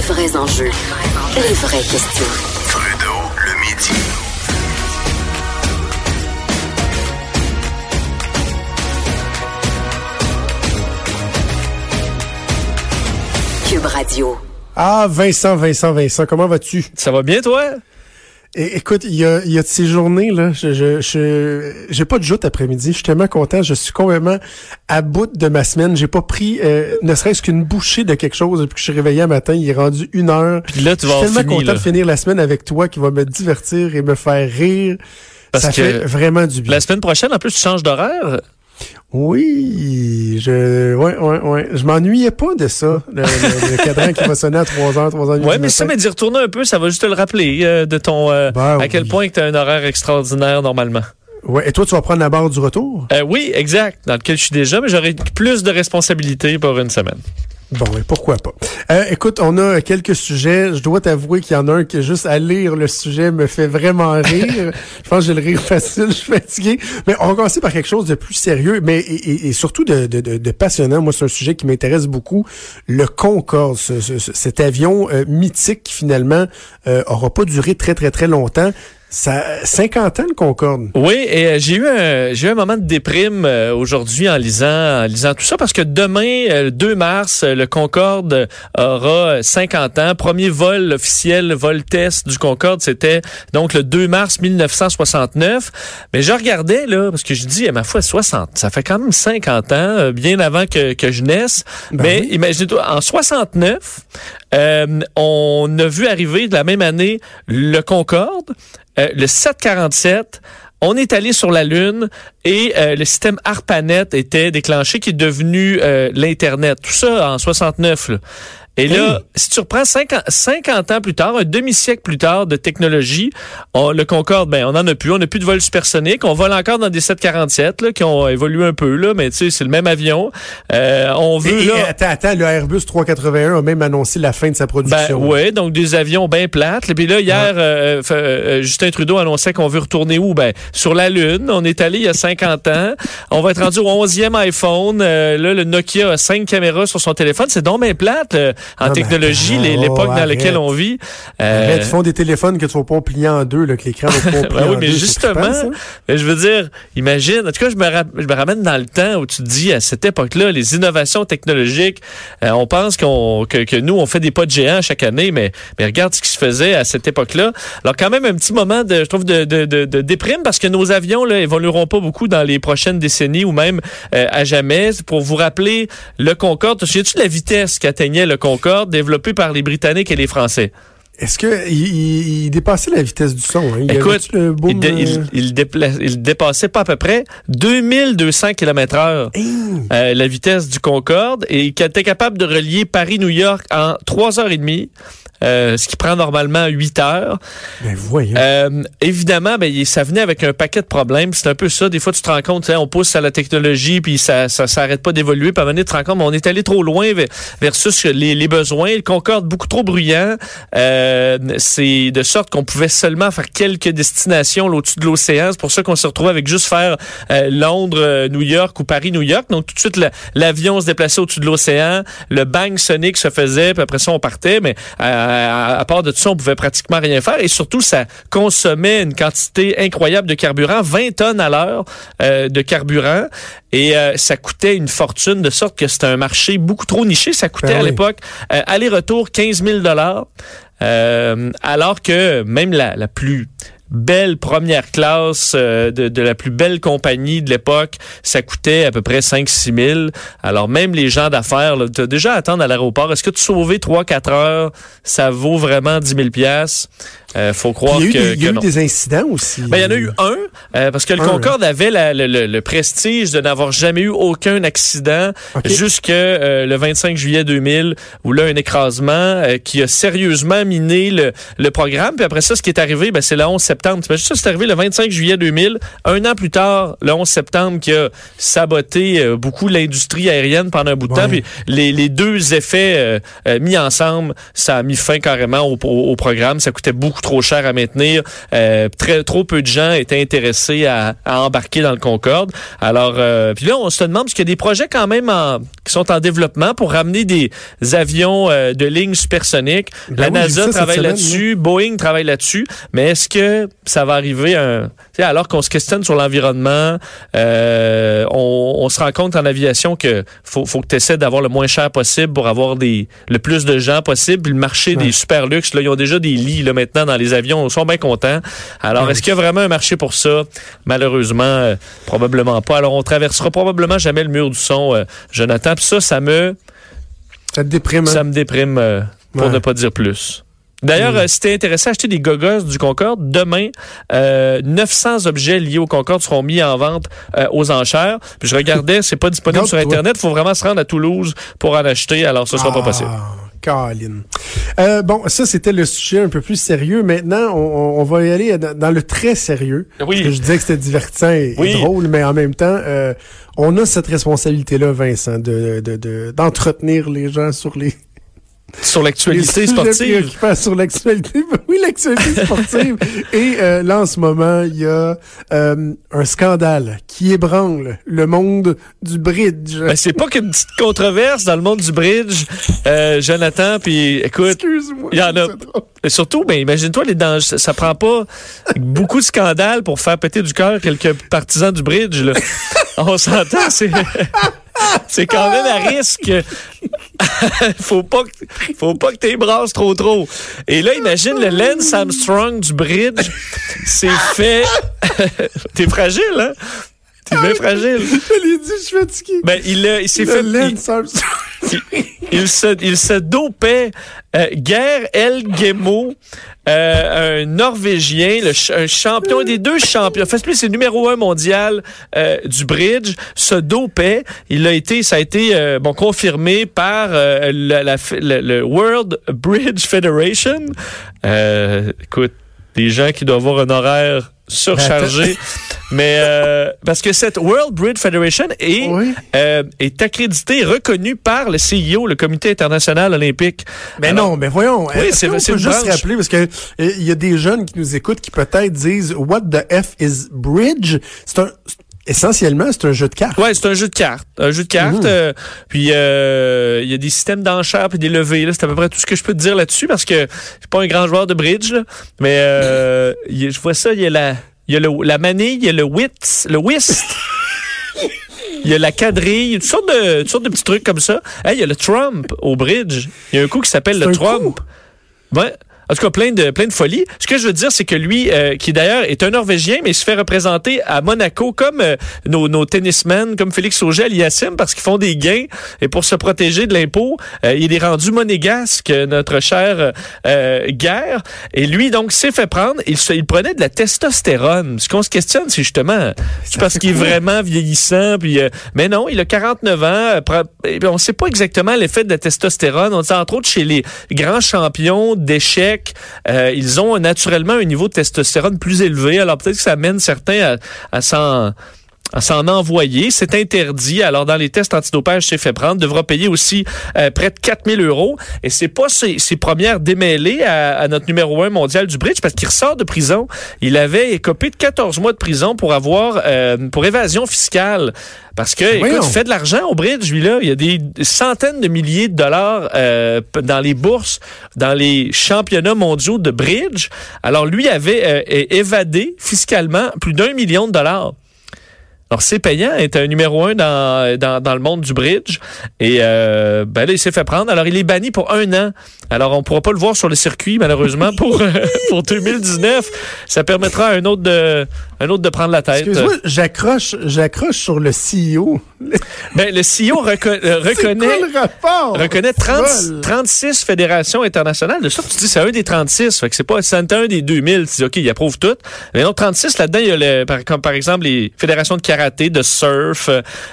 Les vrais enjeux, les vraies questions. Trudeau, le midi. Cube Radio. Ah, Vincent, Vincent, Vincent, comment vas-tu? Ça va bien, toi? É- écoute, il y a, il y a de ces journées, là, je, je, je- j'ai pas de joute après-midi. Je suis tellement content. Je suis complètement à bout de ma semaine. J'ai pas pris, euh, ne serait-ce qu'une bouchée de quelque chose depuis que je suis réveillé un matin. Il est rendu une heure. Puis là, tu Je vas suis avoir tellement content là. de finir la semaine avec toi qui va me divertir et me faire rire. Parce Ça que fait vraiment du bien. La semaine prochaine, en plus, tu changes d'horaire? Oui, je, ouais, ouais, ouais. Je m'ennuyais pas de ça. Le, le- le cadran qui va sonner à 3 h 3 h Ouais, mais ça, mais d'y retourner un peu, ça va juste te le rappeler euh, de ton. euh, Ben à quel oui. point tu as un horaire extraordinaire normalement. Ouais, et toi, tu vas prendre la barre du retour? Euh, oui, exact. Dans lequel je suis déjà, mais j'aurai plus de responsabilités pour une semaine. Bon, et pourquoi pas. Euh, écoute, on a quelques sujets. Je dois t'avouer qu'il y en a un que juste à lire le sujet me fait vraiment rire. je pense que j'ai le rire facile, je suis fatigué. Mais on va commencer par quelque chose de plus sérieux, mais et, et- et surtout de, de, de, de passionnant. Moi, c'est un sujet qui m'intéresse beaucoup. Le Concorde, ce- ce- ce- cet avion euh, mythique qui finalement euh, aura pas duré très très très longtemps. Ça, 50 ans le Concorde. Oui, et euh, j'ai eu un j'ai eu un moment de déprime euh, aujourd'hui en lisant en lisant tout ça parce que demain euh, le 2 mars le Concorde aura 50 ans, premier vol officiel, vol test du Concorde, c'était donc le 2 mars 1969. Mais je regardais là parce que je dis à ma foi 60, ça fait quand même 50 ans, euh, bien avant que que je naisse. Ben Mais oui. imaginez-toi en 69, euh, on a vu arriver de la même année le Concorde, euh, le 747. On est allé sur la Lune et euh, le système ARPANET était déclenché, qui est devenu euh, l'Internet. Tout ça en 69. Là. Et là, si tu reprends 50, 50 ans plus tard, un demi-siècle plus tard de technologie, on, le Concorde, ben, on en a plus. On n'a plus de vol supersonique. On vole encore dans des 747 là, qui ont évolué un peu, là, mais tu sais, c'est le même avion. Euh, on veut Et, et là. attends, attends, le Airbus 381 a même annoncé la fin de sa Ben production. ouais, donc des avions bien plates. Et puis là, hier, euh, fa- euh, Justin Trudeau annonçait qu'on veut retourner où? Ben, sur la Lune. On est allé il y a 50 ans. On va être rendu au 11e iPhone. Euh, là, le Nokia a cinq caméras sur son téléphone. C'est donc bien plate euh, en Non, technologie, les- l'époque dans laquelle on vit. Euh, Arrête, ils font des téléphones que tu vas pas plier en deux, là, que l'écran va pas plier Ben oui, en mais deux. Justement, mais je veux dire, imagine, en tout cas, je me, ra- je me ramène dans le temps où tu te dis, à cette époque-là, les innovations technologiques, euh, on pense qu'on, que, que nous, on fait des pas de géants chaque année, mais, mais regarde ce qui se faisait à cette époque-là. Alors, quand même, un petit moment, de, je trouve, de, de, de, de déprime parce que nos avions, là, évolueront pas beaucoup dans les prochaines décennies ou même euh, à jamais. Pour vous rappeler, le Concorde, te souviens-tu de la vitesse qu'atteignait le Concorde, développé par les Britanniques et les Français? Est-ce que il, dépassait la vitesse du son? Hein? Il Écoute, avait-tu le boom, il, dé- il, euh, il dépla- il dépassait pas à peu près 2200 km heure euh, la vitesse du Concorde et qui était capable de relier Paris-New York en 3 heures et demie. Euh, ce qui prend normalement 8 heures. Ben voyons. Euh, évidemment, ben, ça venait avec un paquet de problèmes. C'est un peu ça. Des fois, tu te rends compte, on pousse à la technologie, puis ça ça s'arrête pas d'évoluer. Puis à un moment donné, tu te rends compte, on est allé trop loin ve- versus les, les besoins. Le Concorde, beaucoup trop bruyant. Euh, c'est de sorte qu'on pouvait seulement faire quelques destinations au-dessus de l'océan. C'est pour ça qu'on se retrouvait avec juste faire euh, Londres, euh, New York ou Paris-New York. Donc, tout de suite, la- l'avion se déplaçait au-dessus de l'océan. Le bang sonique se faisait, puis après ça, on partait. Mais euh, à, à part de tout ça, on pouvait pratiquement rien faire. Et surtout, ça consommait une quantité incroyable de carburant, 20 tonnes à l'heure euh, de carburant. Et euh, ça coûtait une fortune, de sorte que c'était un marché beaucoup trop niché. Ça coûtait Ben à oui. l'époque, euh, aller-retour, 15 000 euh, alors que même la, la plus belle première classe euh, de, de la plus belle compagnie de l'époque, ça coûtait à peu près 5-6 000. Alors même les gens d'affaires, là, t'as déjà à attendre à l'aéroport. Est-ce que tu sauver 3-4 heures, ça vaut vraiment 10 000 piastres? Euh, faut croire Il y a eu, que, des, y a eu des incidents aussi. Ben, il y en a eu un, euh, parce que le Un, Concorde avait la- le, le- le prestige de n'avoir jamais eu aucun accident Ok. jusque euh, le 25 juillet 2000, où là, un écrasement euh, qui a sérieusement miné le, le programme. Puis après ça, ce qui est arrivé, ben, c'est le 11 septembre. T'imagines ça, c'est arrivé le 25 juillet 2000. Un an plus tard, le 11 septembre, qui a saboté euh, beaucoup l'industrie aérienne pendant un bout de Ouais. temps. Puis les, les deux effets euh, mis ensemble, ça a mis fin carrément au, au- au programme. Ça coûtait beaucoup trop cher à maintenir. Euh, très trop peu de gens étaient intéressés à, à embarquer dans le Concorde. Alors, euh, puis là, on se demande parce qu'il y a des projets quand même en- qui sont en développement pour ramener des avions euh, de ligne supersonique. Ben La oui, NASA travaille là-dessus, Boeing travaille là-dessus. Mais est-ce que ça va arriver un, alors qu'on se questionne sur l'environnement, euh, on, on se rend compte en aviation que faut, faut que tu essaies d'avoir le moins cher possible pour avoir des le plus de gens possible. Puis le marché Ouais. des super luxe, là, ils ont déjà des lits là, maintenant dans les avions. Sont bien contents. Alors, Ouais. est-ce qu'il y a vraiment un marché pour ça? Malheureusement, euh, probablement pas. Alors, on traversera probablement jamais le mur du son, euh, Jonathan. Puis ça, ça me, Ça te déprime. hein? ça me déprime, euh, pour Ouais. ne pas dire plus. D'ailleurs, Mm. euh, si t'es intéressé à acheter des gogos du Concorde, demain, euh, 900 objets liés au Concorde seront mis en vente euh, aux enchères. Puis je regardais, c'est pas disponible sur. Internet. faut vraiment se rendre à Toulouse pour en acheter. Alors, ce sera pas possible. Ah, Caroline. Euh, bon, ça, c'était le sujet un peu plus sérieux. Maintenant, on, on- va y aller dans, dans le très sérieux. Oui. Parce que je disais que c'était divertissant et, drôle, mais en même temps, euh, on a cette responsabilité-là, Vincent, de de- de- d'entretenir les gens sur les, Sur l'actualité sportive. sur l'actualité. oui, l'actualité sportive. et euh, là, en ce moment, il y a euh, un scandale qui ébranle le monde du bridge. Ben, c'est pas qu'une petite controverse dans le monde du bridge, euh, Jonathan. Puis écoute, Excuse-moi. il y en a-. Et surtout, ben, imagine-toi, les dangers, ça, ça prend pas beaucoup de scandales pour faire péter du cœur quelques partisans du bridge. Là. On s'entend, c'est c'est quand même à risque. faut pas que, faut pas que t'es brasses trop trop. Et là, imagine le Lance Armstrong du bridge, c'est fait. T'es fragile, hein? T'es bien fragile. Je l'ai dit, je suis fatigué. Ben, il, s'est fait. il- se, il se dopait. Euh, Guerre El Gemo, euh, un Norvégien, le ch- un champion, un des deux champions. Fait plus, c'est le numéro un mondial euh, du bridge, se dopait. Il a été, ça a été euh, bon confirmé par euh, la- le, World Bridge Federation. Écoute, des gens qui doivent avoir un horaire surchargé. Mais euh, parce que cette World Bridge Federation est Oui. euh, est accrédité et reconnu par le CIO, le Comité international olympique. Mais Alors, non, mais voyons. Oui, c'est- qu'on c'est peut juste branche. rappeler parce que euh, il y a des jeunes qui nous écoutent qui peut-être disent What the F is bridge? C'est un essentiellement c'est un jeu de cartes. Ouais, c'est un jeu de cartes. Un jeu de cartes. Mhm. euh, puis euh, il y a des systèmes d'enchères puis des levées. C'est à peu près tout ce que je peux te dire là-dessus parce que je suis pas un grand joueur de bridge. là. mais euh, il y a- je vois ça, il y a la. Il y a le, la manille, il y a le whist, le whist. Il y a la quadrille, il y a toutes sortes de, toutes sortes de petits trucs comme ça. Hey, il y a le Trump au bridge. Il y a un coup qui s'appelle le Trump. Ouais. En tout cas, plein de, plein de folie. Ce que je veux dire, c'est que lui, euh, qui d'ailleurs est un Norvégien, mais il se fait représenter à Monaco comme euh, nos, nos tennismen, comme Félix Auger Aliassime, parce qu'ils font des gains. Et pour se protéger de l'impôt, euh, il est rendu monégasque, notre cher euh, Guerre. Et lui, donc, s'est fait prendre. Il, se- il prenait de la testostérone. Ce qu'on se questionne, c'est justement, c'est parce qu'il est vraiment vieillissant. Puis, euh, mais non, il a 49 ans. euh, puis on ne sait pas exactement l'effet de la testostérone. On dit entre autres chez les grands champions d'échecs, euh, ils ont naturellement un niveau de testostérone plus élevé. Alors peut-être que ça amène certains à, s'en s'en envoyer. C'est interdit. Alors, dans les tests antidopage, c'est fait prendre. Devra payer aussi euh, près de 4000 euros. Et c'est pas ses, ses premières démêlées à, à notre numéro un mondial du bridge parce qu'il ressort de prison. Il avait écopé de 14 mois de prison pour avoir, euh, pour évasion fiscale. Parce que, écoute, Voyons. il fait de l'argent au bridge, lui, là. Il y a des centaines de milliers de dollars euh, dans les bourses, dans les championnats mondiaux de bridge. Alors, lui avait évadé fiscalement plus d'un million de dollars. Alors, c'est payant, est un numéro un dans, dans, le monde du bridge. Et euh, ben là, il s'est fait prendre. Alors, il est banni pour un an. Alors, on pourra pas le voir sur le circuit, malheureusement, pour, pour 2019. Ça permettra à un autre de un autre de prendre la tête. Excuse-moi, j'accroche, j'accroche sur le CEO. Ben, le CEO reco- euh, reconnaît, quoi le rapport? reconnaît 30 Vol. 36 fédérations internationales. De ça, tu dis c'est un des 36. Fait que c'est pas c'est un des 2000. Tu dis, OK, il approuve tout. Mais non, 36, là-dedans, il y a le, par, comme par exemple les fédérations de karaté, de surf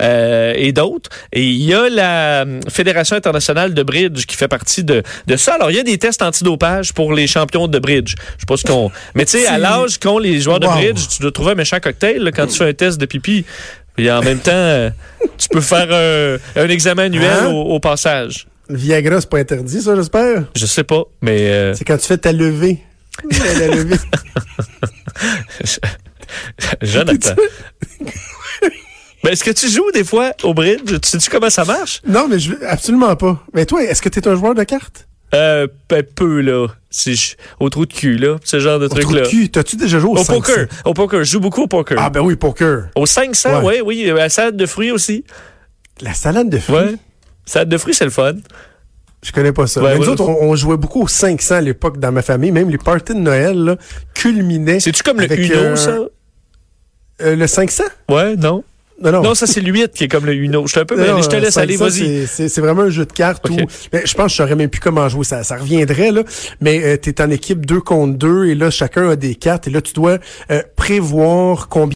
euh, et d'autres. Et il y a la euh, Fédération internationale de bridge qui fait partie de, de ça. Alors, il y a des tests antidopage pour les champions de bridge. Je sais pas ce qu'on... Mais tu sais, à l'âge qu'ont les joueurs de bridge, tu dois trouver un méchant cocktail là, quand tu fais un test de pipi. Et en même temps, euh, tu peux faire un, un examen annuel Hein? au, au passage. Viagra, c'est pas interdit, ça, j'espère? Je sais pas, mais euh, C'est quand tu fais ta levée. la levée. Jonathan. ben, est-ce que tu joues des fois au bridge? Tu sais-tu comment ça marche? Non, mais je veux absolument pas. Mais toi, est-ce que tu es un joueur de cartes? Euh, ben, peu, là. Je- au trou de cul, là. Ce genre de Au trou truc-là. de cul, t'as-tu déjà joué au, Au 500? poker. Au poker. Je joue beaucoup au poker. Ah ben oui, poker. Au 500, Ouais. oui. À la salade de fruits aussi. La salade de fruits? Ouais. Salade de fruits, c'est le fun. Je connais pas ça. Ouais, Mais nous ouais. autres, on, on jouait beaucoup au 500 à l'époque dans ma famille. Même les parties de Noël là, culminaient. C'est-tu comme le Uno, euh, ça? euh, le 500? Ouais, non. Non, non. Non, ça, c'est le 8 qui est comme le Uno. Je suis un peu Non, mêlé. Je te laisse aller, 500, vas-y. c'est- vraiment un jeu de cartes Ok. où mais je pense que je saurais même plus comment jouer. Ça, ça reviendrait, là. Mais euh, tu es en équipe 2 contre 2 et là, chacun a des cartes et là, tu dois euh, prévoir combien